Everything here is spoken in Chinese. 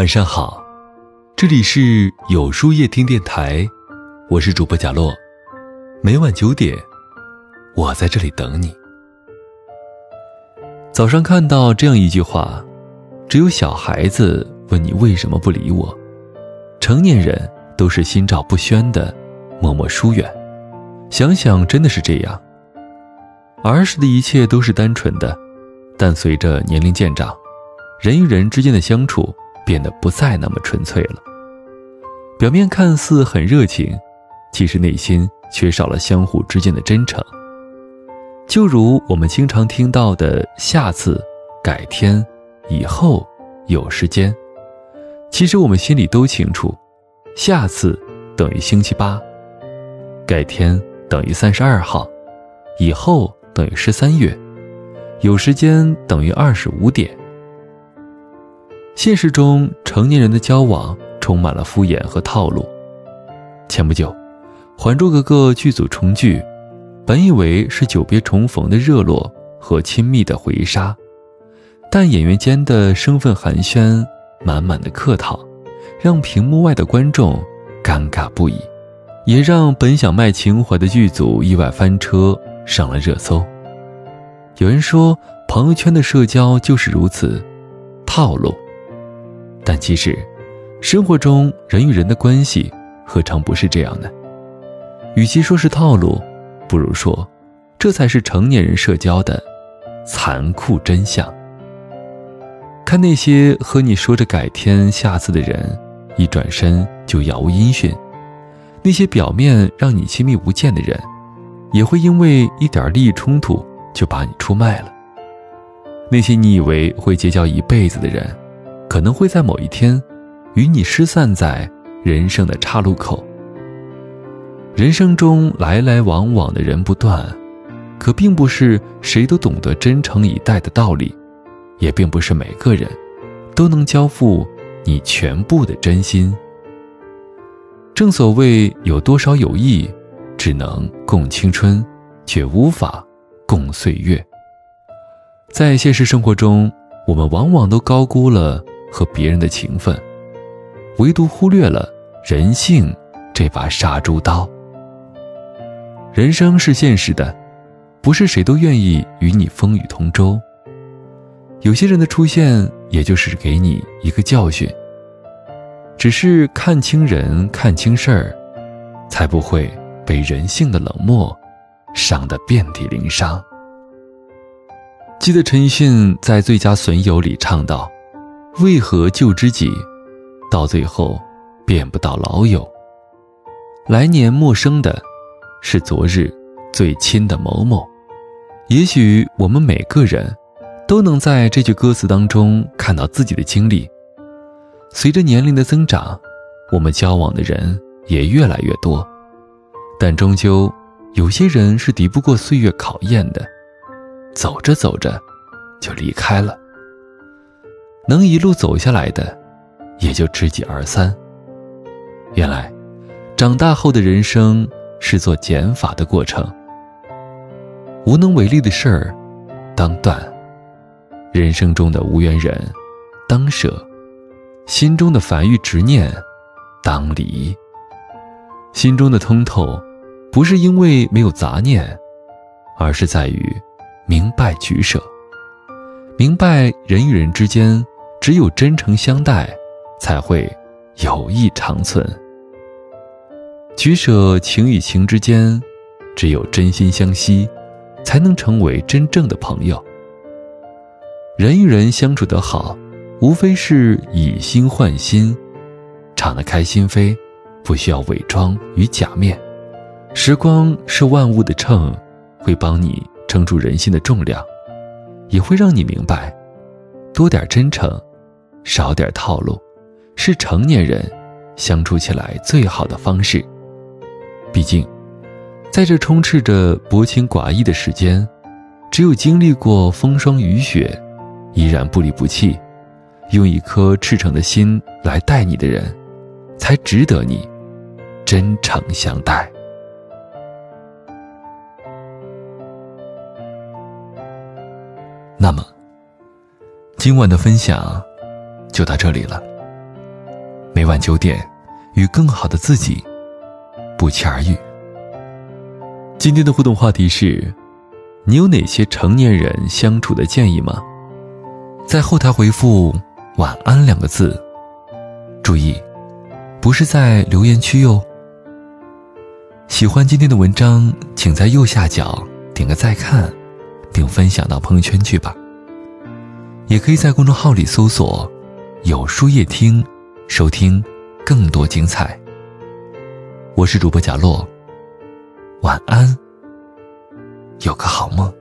晚上好，这里是有书夜听电台，我是主播贾洛，每晚九点，我在这里等你。早上看到这样一句话：只有小孩子问你为什么不理我，成年人都是心照不宣的，默默疏远。想想真的是这样。儿时的一切都是单纯的，但随着年龄渐长，人与人之间的相处。变得不再那么纯粹了。表面看似很热情，其实内心缺少了相互之间的真诚。就如我们经常听到的“下次”“改天”“以后”“有时间”，其实我们心里都清楚，“下次”等于星期八，“改天”等于三十二号，“以后”等于十三月，“有时间”等于二十五点。现实中，成年人的交往充满了敷衍和套路。前不久，《还珠格格》剧组重聚，本以为是久别重逢的热络和亲密的回杀，但演员间的生分寒暄、满满的客套，让屏幕外的观众尴尬不已，也让本想卖情怀的剧组意外翻车，上了热搜。有人说，朋友圈的社交就是如此，套路。但其实，生活中人与人的关系何尝不是这样呢？与其说是套路，不如说，这才是成年人社交的残酷真相。看那些和你说着改天、下次的人，一转身就杳无音讯；那些表面让你亲密无间的人，也会因为一点利益冲突就把你出卖了。那些你以为会结交一辈子的人。可能会在某一天，与你失散在人生的岔路口。人生中来来往往的人不断，可并不是谁都懂得真诚以待的道理，也并不是每个人都能交付你全部的真心。正所谓，有多少友谊，只能共青春，却无法共岁月。在现实生活中，我们往往都高估了。和别人的情分，唯独忽略了人性这把杀猪刀。人生是现实的，不是谁都愿意与你风雨同舟。有些人的出现，也就是给你一个教训。只是看清人，看清事儿，才不会被人性的冷漠伤得遍体鳞伤。记得陈奕迅在《最佳损友》里唱道。为何旧知己，到最后变不到老友？来年陌生的，是昨日最亲的某某。也许我们每个人，都能在这句歌词当中看到自己的经历。随着年龄的增长，我们交往的人也越来越多，但终究有些人是敌不过岁月考验的，走着走着，就离开了。能一路走下来的，也就知己二三。原来，长大后的人生是做减法的过程。无能为力的事儿，当断；人生中的无缘人，当舍；心中的烦欲执念，当离。心中的通透，不是因为没有杂念，而是在于明白取舍，明白人与人之间。只有真诚相待，才会友谊长存。取舍情与情之间，只有真心相惜，才能成为真正的朋友。人与人相处得好，无非是以心换心，敞得开心扉，不需要伪装与假面。时光是万物的秤，会帮你称住人心的重量，也会让你明白，多点真诚。少点套路，是成年人相处起来最好的方式。毕竟，在这充斥着薄情寡义的时间，只有经历过风霜雨雪，依然不离不弃，用一颗赤诚的心来待你的人，才值得你真诚相待。那么，今晚的分享。就到这里了，每晚九点，与更好的自己不期而遇。今天的互动话题是：你有哪些成年人相处的建议吗？在后台回复“晚安”两个字，注意，不是在留言区哟。喜欢今天的文章，请在右下角点个再看，并分享到朋友圈去吧。也可以在公众号里搜索“有书夜听”，收听更多精彩。我是主播贾洛，晚安，有个好梦。